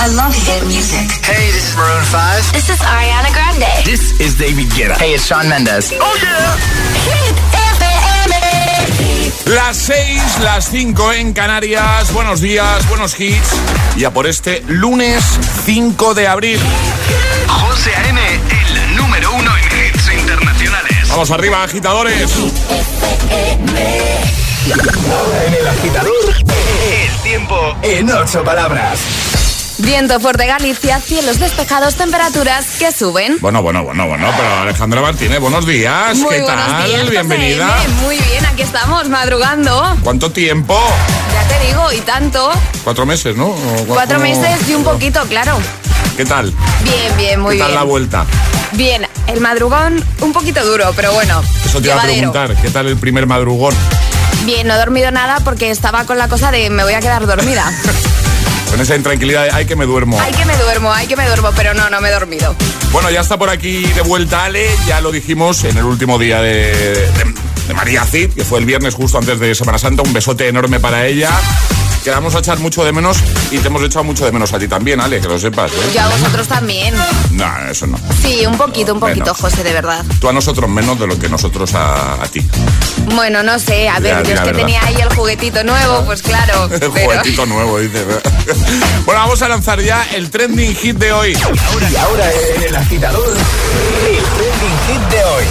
I love hit music. Hey, this is Maroon 5. This is Ariana Grande. This is David Guetta. Hey, it's Sean Mendes. Oh yeah. Hit FM. Las 6, las 5 en Canarias. Buenos días, buenos hits. Ya por este lunes 5 de abril. José A.M., el número uno en hits internacionales. Vamos arriba, agitadores. Ahora en el agitador, el tiempo en ocho palabras. Viento fuerte Galicia, cielos despejados, temperaturas que suben. Bueno, bueno, bueno, bueno, pero Alejandra Martínez, buenos días. Muy ¿Qué buenos tal? días, José Bienvenida. M. Muy bien, aquí estamos, madrugando. ¿Cuánto tiempo? Ya te digo, y tanto. Cuatro meses, ¿no? ¿O Cuatro meses y un poquito, claro. ¿Qué tal? Bien, bien, muy ¿Qué tal bien. la vuelta? Bien, el madrugón un poquito duro, pero bueno. Eso te iba a preguntar. ¿Qué tal el primer madrugón? Bien, no he dormido nada porque estaba con la cosa de me voy a quedar dormida. Con esa intranquilidad de, ay, que me duermo. ay que me duermo, ay que me duermo, pero no, no me he dormido. Bueno, ya está por aquí de vuelta Ale, ya lo dijimos en el último día de, de- de María Cid, que fue el viernes justo antes de Semana Santa, un besote enorme para ella. Que la vamos a echar mucho de menos y te hemos echado mucho de menos a ti también, Ale, que lo sepas. ¿eh? Yo a vosotros también. No, eso no. Sí, un poquito, un poquito, Menos. José, de verdad. Tú a nosotros menos de lo que nosotros a, a ti. Bueno, no sé, a ver, Ya, yo es que verdad. tenía ahí el juguetito nuevo, pues claro. El pero- juguetito nuevo, dice. bueno, vamos a lanzar ya el trending hit de hoy. Ahora, y ahora en el agitador, el trending hit de hoy.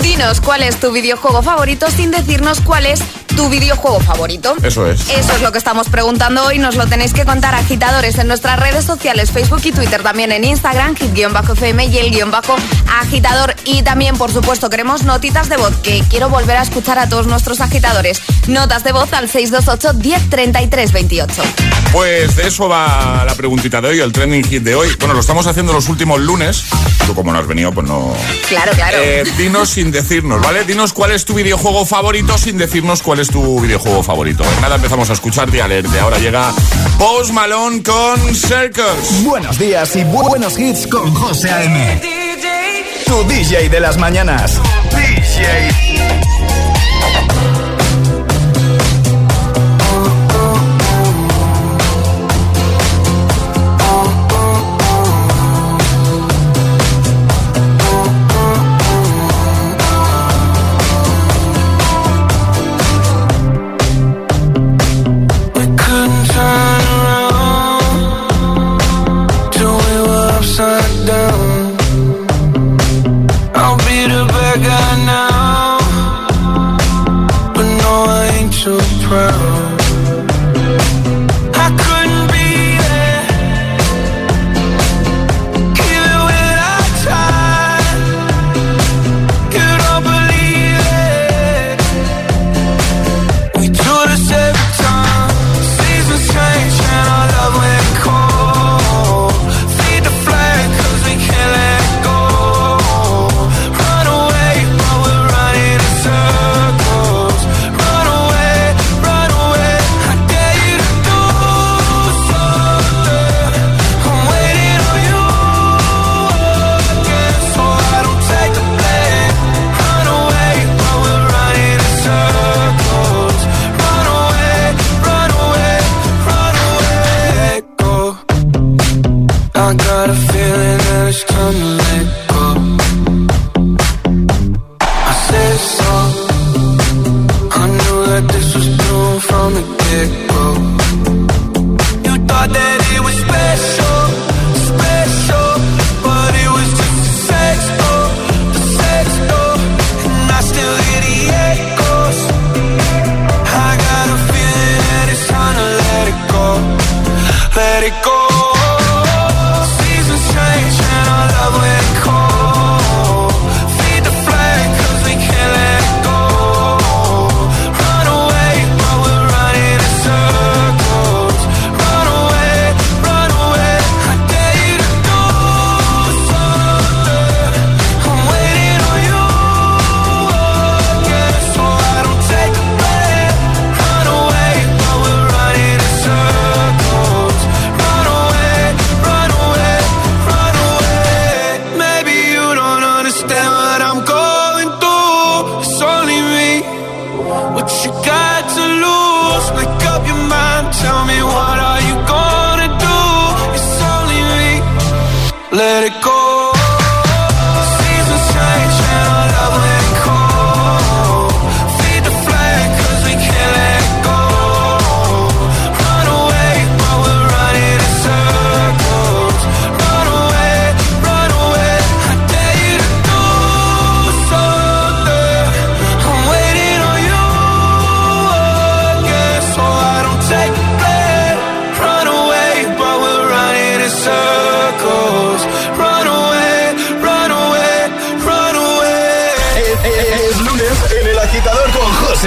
Dinos cuál es tu videojuego favorito sin decirnos cuál es tu videojuego favorito. Eso es. Eso es lo que estamos preguntando hoy. Nos lo tenéis que contar agitadores en nuestras redes sociales, Facebook y Twitter, también en Instagram, hit-fm y el guion bajo agitador. Y también, por supuesto, queremos notitas de voz, que quiero volver a escuchar a todos nuestros agitadores. Notas de voz al 628 10 33 28. Pues de eso va la preguntita de hoy, el trending hit de hoy. Bueno, lo estamos haciendo los últimos lunes. Tú como no has venido, pues no... Claro, claro. Eh, dinos sin decirnos, ¿vale? Dinos cuál es tu videojuego favorito sin decirnos cuál es tu videojuego favorito. Nada, empezamos a escucharte y a leerte. Ahora llega Post Malone con Circus. Buenos días y bu- buenos hits con José A.M. Tu DJ de las mañanas. DJ.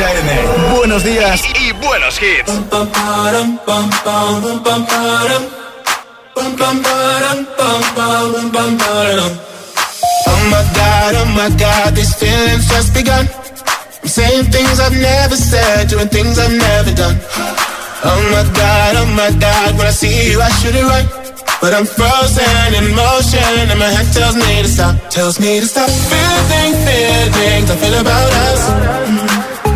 José A.M. Buenos días y buenos hits. Oh my god, oh my god, these feelings just begun. I'm saying things I've never said, doing things I've never done. Oh my god, oh my god, when I see you I should it right. But I'm frozen in motion and my head tells me to stop, tells me to stop. Feeling, feelings I feel about us. Mm.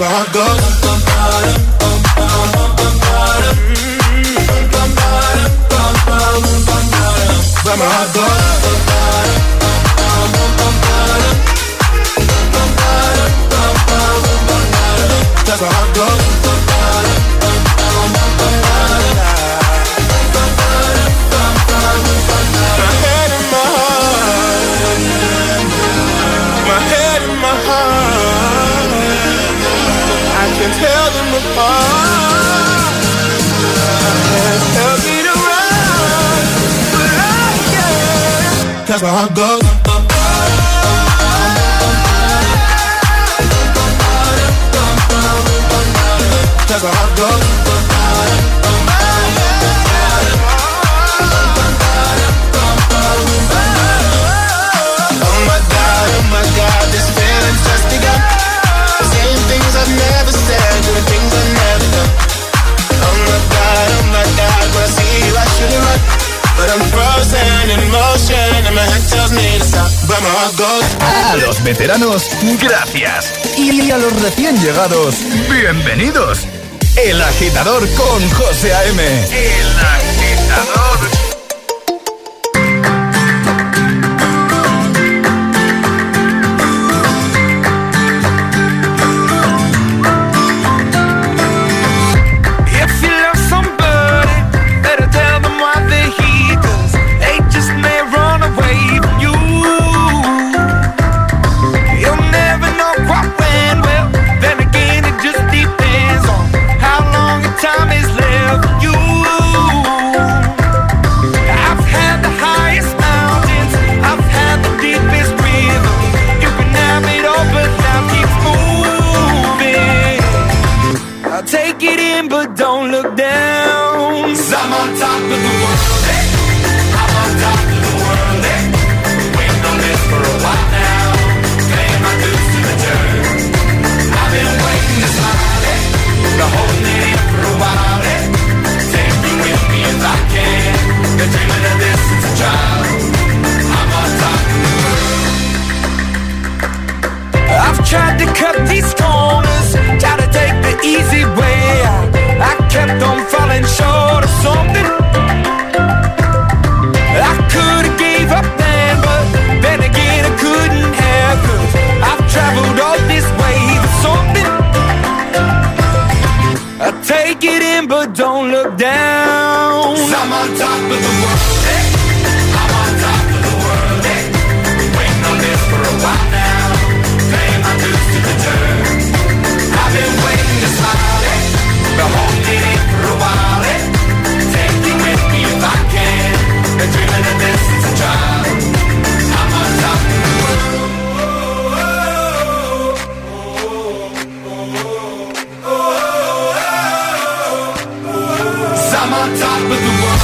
My heart goes. Essa. A los veteranos, gracias. Y a los recién llegados, bienvenidos. El agitador con José A.M. El agitador. But don't look down. Cause I'm on top of the world? I'm on top of the world? Waiting on this for a while now. Paying my dues to the. I've been waiting to smile, eh? Been holding it in for a while? Take me with me if I can. Been dreaming of this since a child. I'm on top of the world. I've tried to cut these don't look down. I'm on top of the world. top of the world.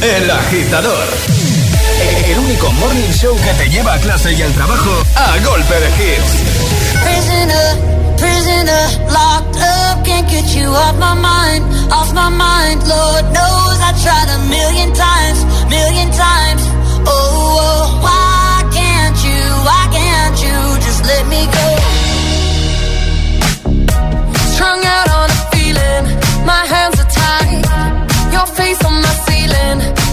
El agitador. El único morning show que te lleva a clase y al trabajo a golpe de hits. Prisoner, prisoner, locked up, can't get you off my mind, off my mind. Lord knows I tried a million times, million times. Oh, oh why?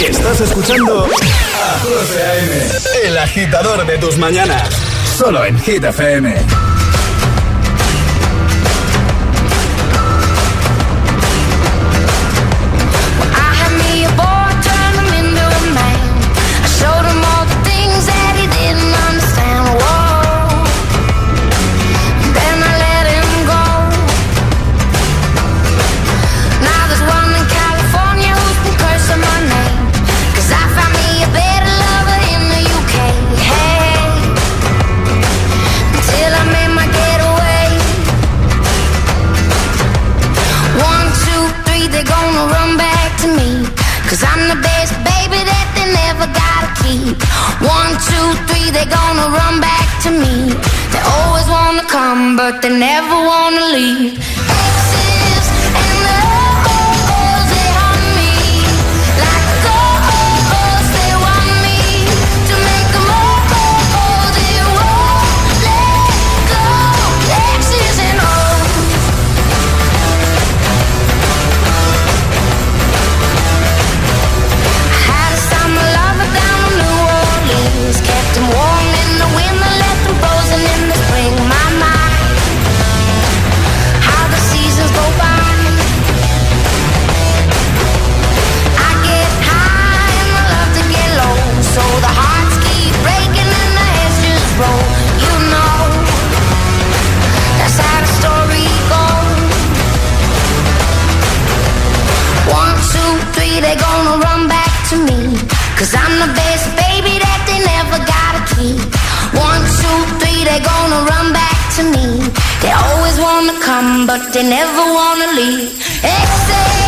Estás escuchando a José A.M., el agitador de tus mañanas, solo en Hit FM. Never three, they gonna run back to me. They always wanna come, but they never wanna leave. Excess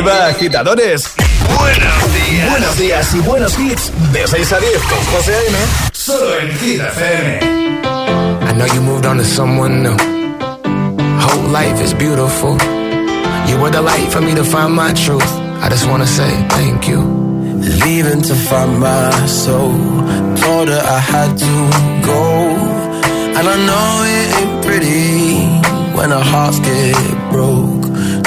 Arriba, agitadores. Buenos días. Buenos días y buenos hits. De 6 a 10 con José A.M. Solo en Hit FM. I know you moved on to someone new. Whole life is beautiful. You were the light for me to find my truth. I just wanna say thank you. Leaving to find my soul. Told her I had to go. And I know it ain't pretty when our hearts get broke.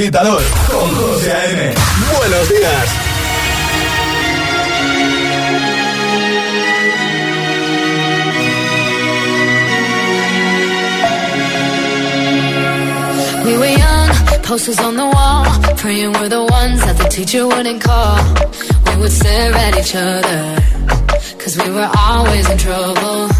Agitador con José A.M. Buenos días. We were young, posters on the wall, praying we're the ones that the teacher wouldn't call. We would stare at each other, cause we were always in trouble.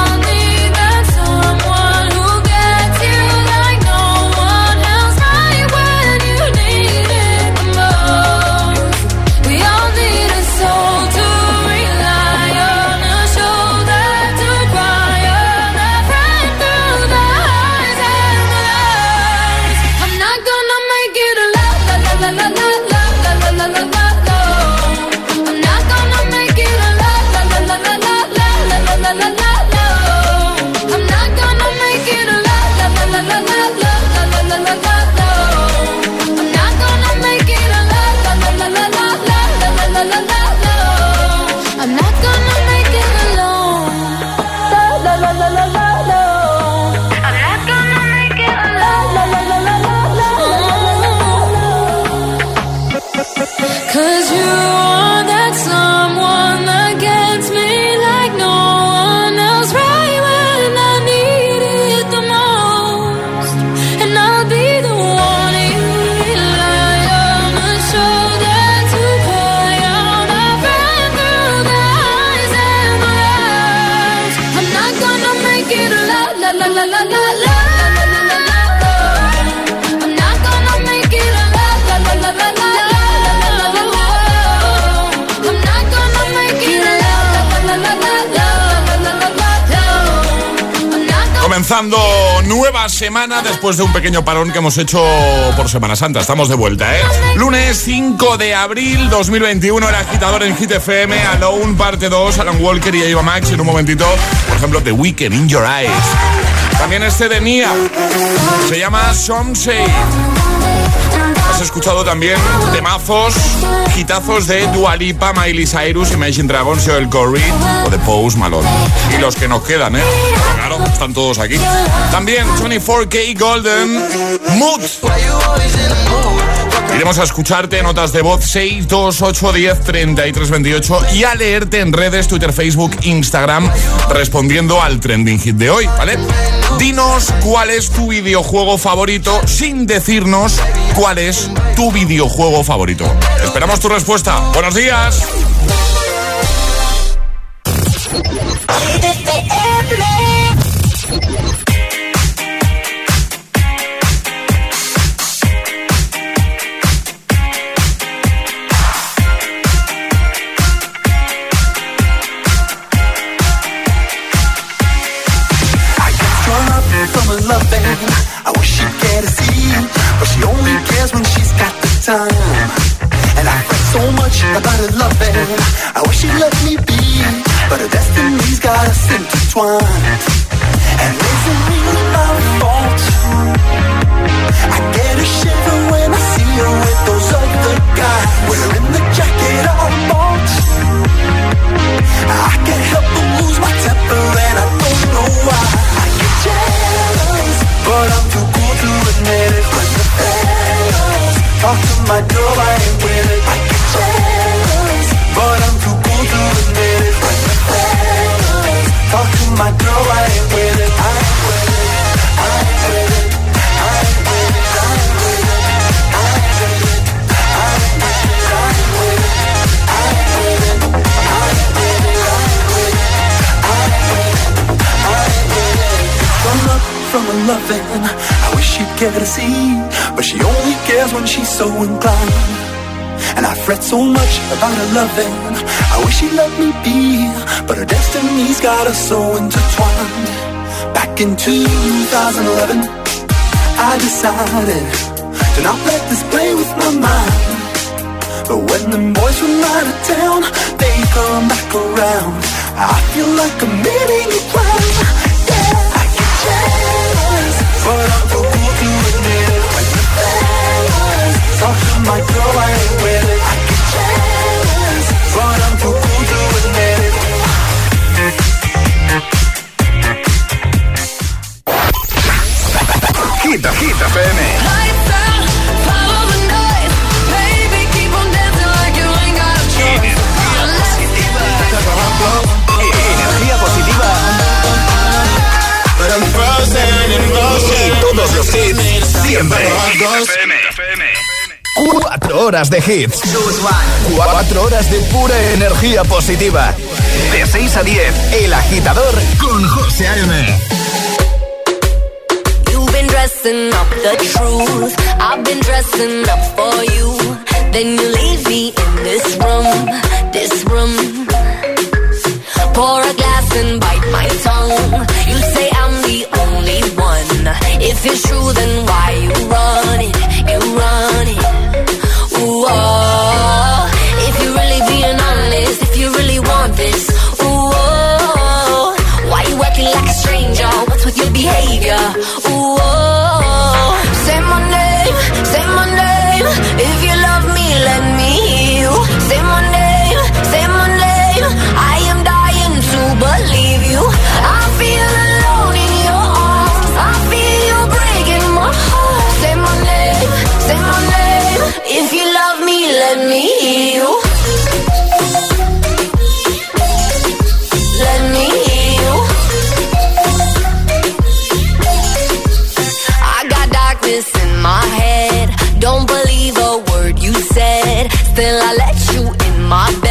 I'm not gonna make it alone. La la la la la la la. I'm not gonna make it alone. La la la la la la la. Cause you are Nueva semana después de un pequeño parón que hemos hecho por Semana Santa. Estamos de vuelta, ¿eh? Lunes 5 de abril 2021, el agitador en Hit FM, Alone, parte 2, Alan Walker y Eva Max. En un momentito, por ejemplo, The Weekend, In Your Eyes. También este de Nia, se llama Some. Escuchado también temazos, hitazos de Dua Lipa, Miley Cyrus, Imagine Dragons, Joel Corey o de Pose Malone. Y los que nos quedan, ¿eh? Claro, están todos aquí. También 24K Golden, Mood. Iremos a escucharte notas de voz 628 10 33 28 y a leerte en redes Twitter, Facebook, Instagram respondiendo al trending hit de hoy, ¿vale? Dinos cuál es tu videojuego favorito sin decirnos cuál es tu videojuego favorito. Esperamos tu respuesta. Buenos días. horas de hits. 4 horas de pura energía positiva. De 6 a 10, El Agitador con José A.M. You've been dressing up the truth. I've been dressing up for you. Then you leave me in this room, this room. Pour a glass and bite my tongue. You say I'm the only one. If it's true, then why you run it? You run it. behavior. till I let you in my bed.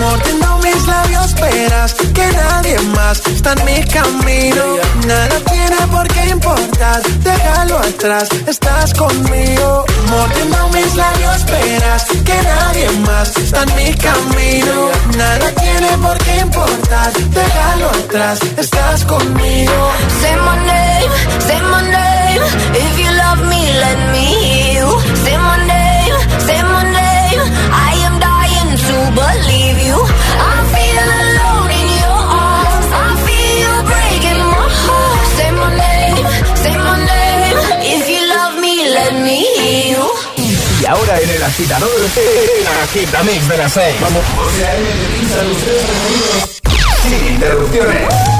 mordiendo mis labios verás que nadie más está en mi camino. Nada tiene por qué importar, déjalo atrás, estás conmigo. Mordiendo mis labios verás que nadie más está en mi camino. Nada tiene por qué importar, déjalo atrás, estás conmigo. Say my name, say my name. agitador, el agitamix de las Vamos. Sin interrupciones.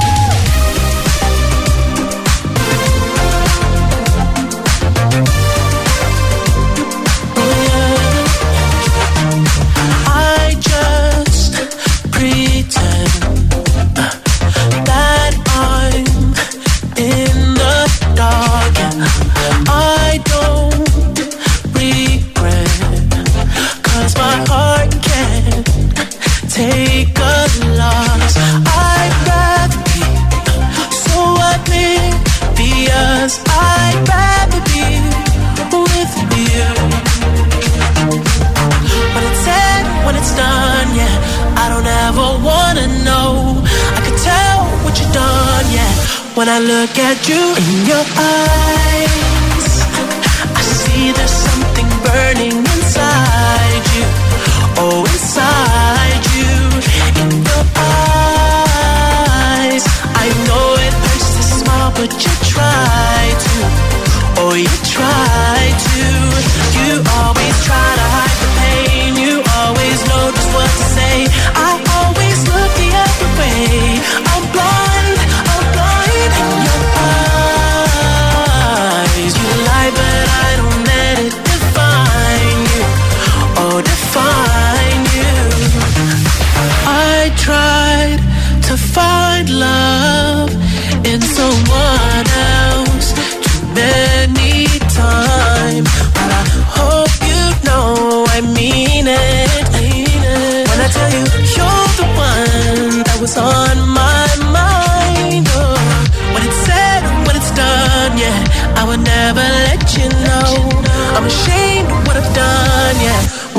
you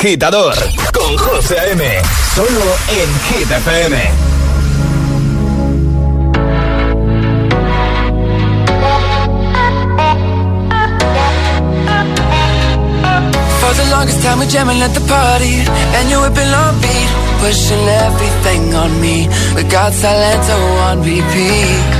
agitador con José M. Solo en Hit FM. For the longest time we're jamming at the party, and you whipping on beat, pushing everything on me. We got Silento oh, on repeat.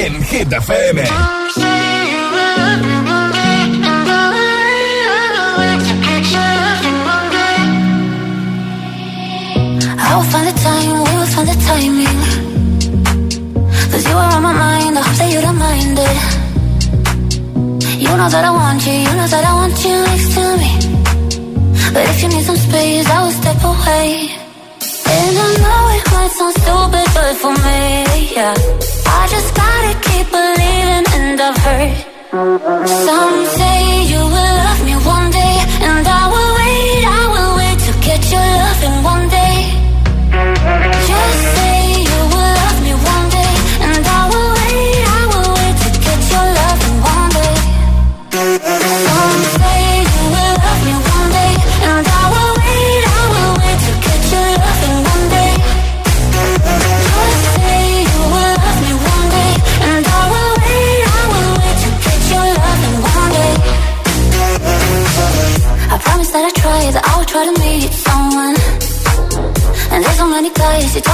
and I've heard. Some say you will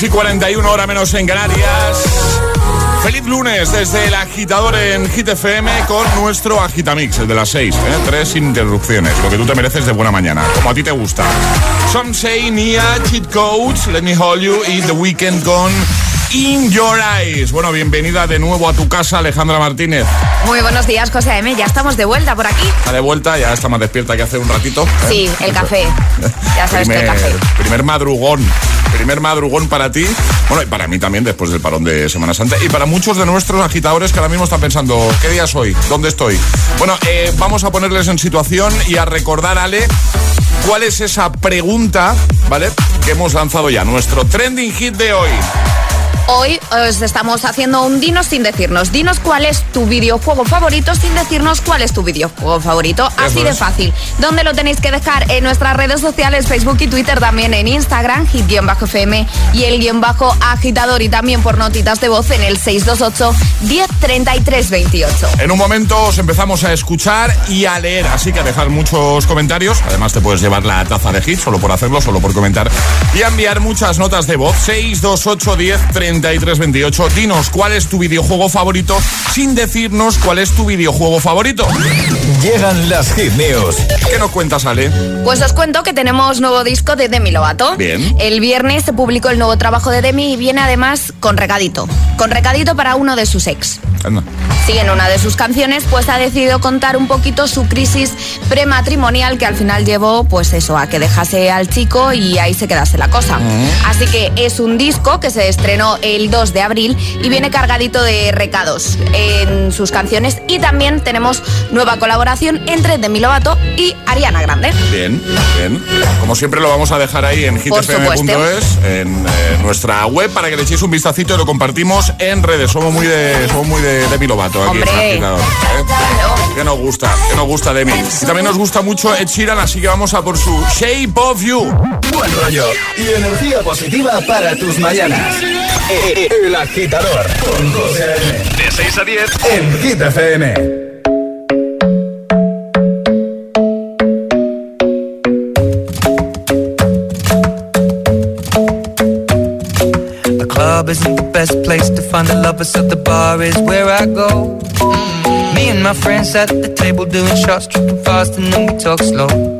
6 y 41 hora menos en Canarias. Feliz lunes desde el agitador en Hit FM con nuestro agitamix, el de las 6. ¿eh? Tres interrupciones, lo que tú te mereces de buena mañana, como a ti te gusta. Some say Nia, Cheat Codes, Let Me Hold You y The Weekend con In Your Eyes. Bueno, bienvenida de nuevo a tu casa, Alejandra Martínez. Muy buenos días, José M. Ya estamos de vuelta por aquí. Está de vuelta, ya está más despierta que hace un ratito. ¿eh? Sí, el café. Ya sabes que el primer, café. primer madrugón. Primer madrugón para ti. Bueno, y para mí también después del parón de Semana Santa. Y para muchos de nuestros agitadores que ahora mismo están pensando, ¿qué día soy? ¿Dónde estoy? Bueno, eh, vamos a ponerles en situación y a recordar, Ale, cuál es esa pregunta, ¿vale? Que hemos lanzado ya, nuestro trending hit de hoy. Hoy os estamos haciendo un dinos sin decirnos. Dinos cuál es tu videojuego favorito sin decirnos cuál es tu videojuego favorito. Así de fácil. ¿Dónde lo tenéis que dejar? En nuestras redes sociales, Facebook y Twitter, también en Instagram, hit-fm y el guion bajo agitador y también por notitas de voz en el 628 1033 28. En un momento os empezamos a escuchar y a leer, así que a dejar muchos comentarios. Además, te puedes llevar la taza de hit solo por hacerlo, solo por comentar. Y a enviar muchas notas de voz. 628 10 33 28. Dinos cuál es tu videojuego favorito sin decirnos cuál es tu videojuego favorito. Llegan las hit news. ¿Qué nos cuentas, Ale? Pues os cuento que tenemos nuevo disco de Demi Lovato. Bien. El viernes se publicó el nuevo trabajo de Demi y viene además con recadito. Con recadito para uno de sus ex. Anda. Sí, en una de sus canciones pues ha decidido contar un poquito su crisis prematrimonial que al final llevó pues eso, a que dejase al chico y ahí se quedase la cosa. Así que es un disco que se estrenó el 2 de abril y viene cargadito de recados en sus canciones y también tenemos nueva colaboración entre Demi Lovato y Ariana Grande. Bien, bien. Como siempre lo vamos a dejar ahí en hitfm.es, en eh, nuestra web, para que le echéis un vistacito y lo compartimos en redes. Somos muy de, somos muy de Demi Lovato aquí Hombre. en Agitador, ¿eh? Que nos gusta, que nos gusta Demi. Y también nos gusta mucho Ed Sheeran, así que vamos a por su Shape of You. Buen rollo y energía positiva para tus mañanas. El agitador con José. De 6 a 10. en Hit FM. The club isn't the best place find the lovers, so the bar is where I go. Mm. Me and my friends at the table doing shots, tripping fast, and then we talk slow.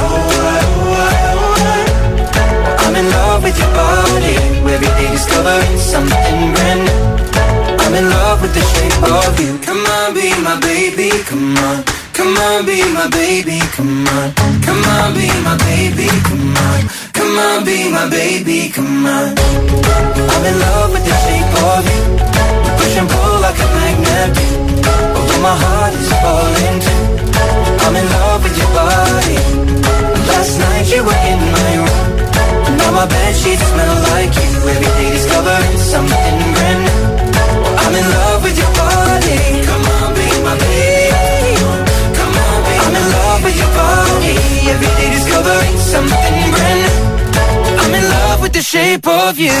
Every day discovering something brand new. I'm in love with the shape of you. Come on, be my baby, come on. Come on, be my baby, come on. Come on, be my baby, come on. Come on, be my baby, come on. I'm in love with the shape of you. We push and pull like a magnet shape of you.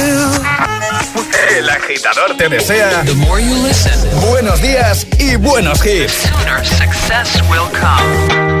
El agitador te desea The more you listen, buenos días y buenos hits. Sooner success will come.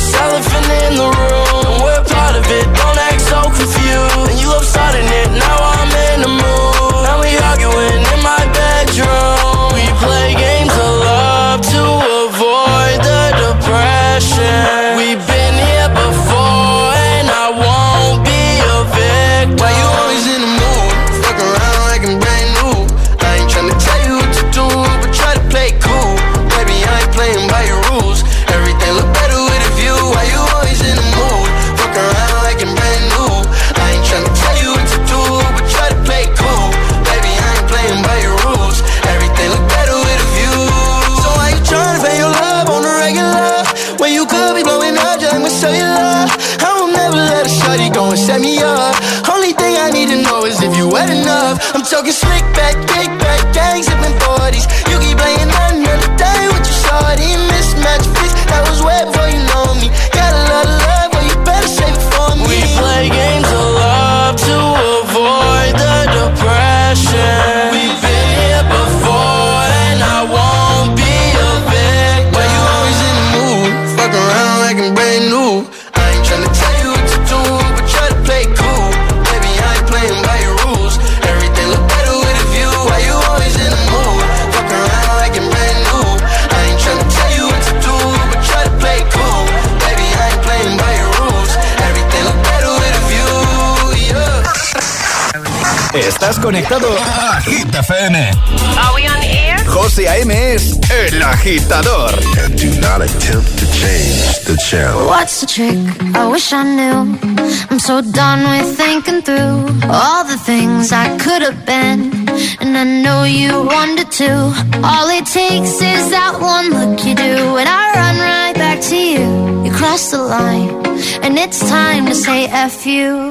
conectado a FM. Are we on air? José A.M. es el agitador. And do not attempt to change the channel. What's the trick? I wish I knew. I'm so done with thinking through all the things I could have been. And I know you wanted to. All it takes is that one look you do, and I run right back to you. You cross the line, and it's time to say F you.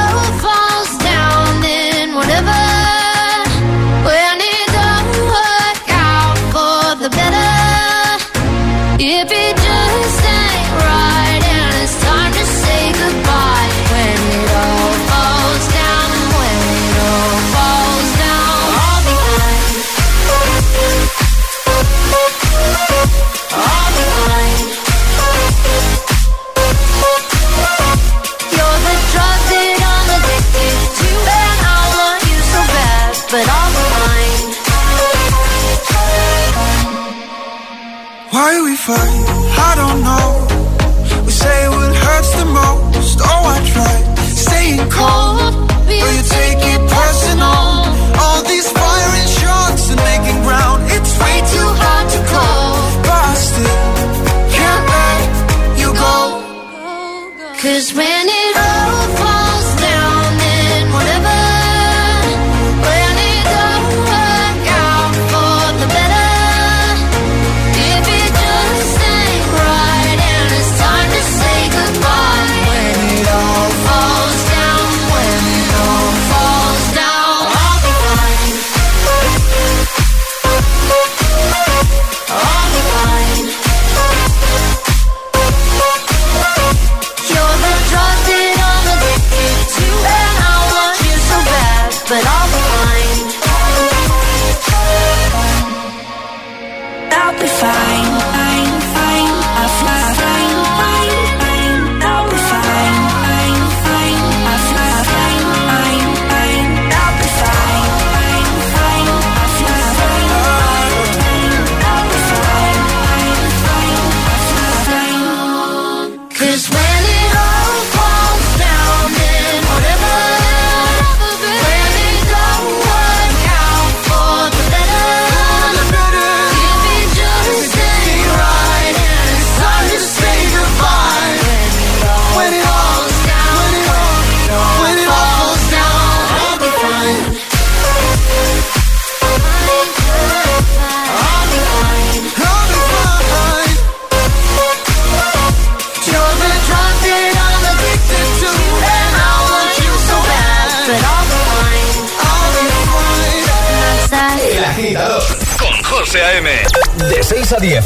find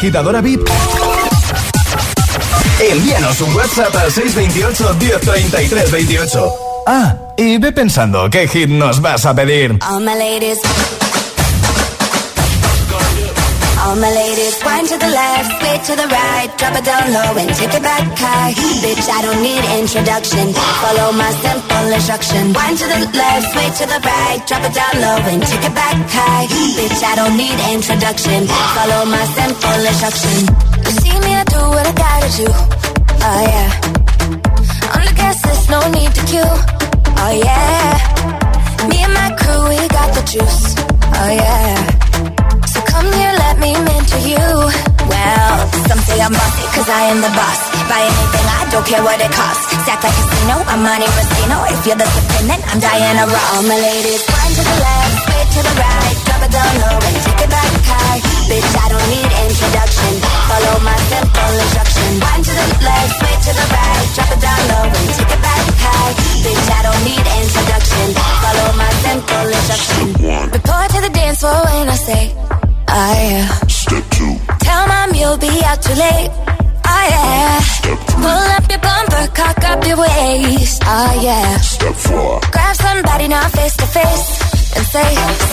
Agitadora VIP? Envíanos un WhatsApp al 628 1033 28. Ah, y ve pensando qué hit nos vas a pedir. All my ladies. All my ladies, wind to the left, sway to the right, drop it down low and take it back high. Bitch, I don't need introduction. Follow my simple instruction. Wind to the left, sway to the right, drop it down low and take it back high. Bitch, I don't need introduction. Follow my simple instruction. You see me, I do what I gotta do. Oh yeah. On the gas list, no need to queue. Oh yeah. Me and my crew, we got the juice. Oh yeah. Come here, let me mentor you. Well, some say I'm bossy, cause I am the boss. Buy anything, I don't care what it costs. Stack like casino, I'm Monte Rustino. If you're the supreme, then I'm Diana Ross. All my ladies, wind to the left, sway to the right, drop it down low and take it back high. Bitch, I don't need introduction. Follow my simple instruction. Wind to the left, sway to the right, drop it down low and take it back high. Bitch, I don't need introduction. Follow my simple instruction. Report to the dance floor when I say, oh yeah. Step two, Tell mom you'll be out too late. Oh yeah. Pull up your bumper, cock up your waist. Oh yeah. step four, Grab somebody now face to face. And say,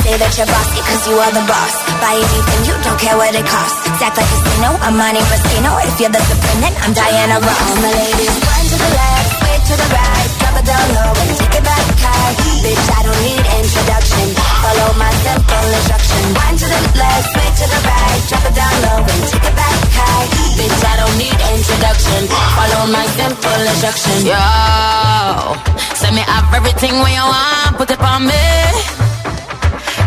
say that you're bossy cause you are the boss. Buy anything, you don't care what it costs. Act like a casino, I'm Monte Moschino. If you're the supreme, then I'm Diana Ross. All my ladies, one to the left, way to the right. Drop it down low and take it back high. Bitch, I don't need introduction. Follow my simple instruction. One to the left, way to the right. Drop it down low and take it back high. Bitch, I don't need introduction. Follow my simple instruction. Yo, send me have everything when you want, put it on me.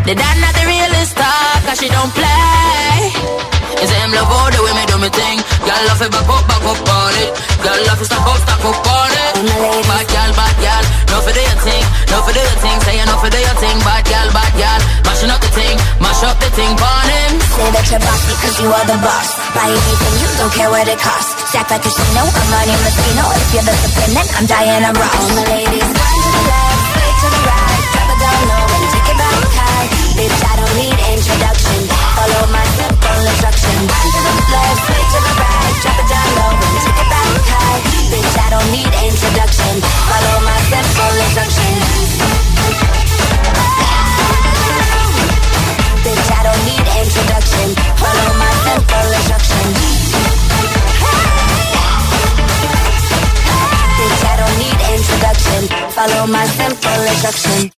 The dad not the realest talk, cause she don't play. It's him love all the way me do me thing. Girl love it back up, back up on it. Girl love it stack up, stack up on it. Bad girl, bad girl, no for do your thing, no for do your thing. Say you no for do your thing, bad girl, bad girl. Mashing up the thing, mash up the thing, on him. Say that you're bossy cause you are the boss. Buy anything, you don't care what it costs. Act like a casino, I'm Monte Moschino. If you're the supreme, then I'm Diana Ross. All my ladies, Bitch, I don't need introduction. Follow my simple instruction. One to the left, way to the right. Drop it down low and take it back high. Bitch, I don't need introduction. Follow my simple instruction. Bitch, I don't need introduction. Follow my simple instruction. Bitch, I don't need introduction. Follow my simple instruction.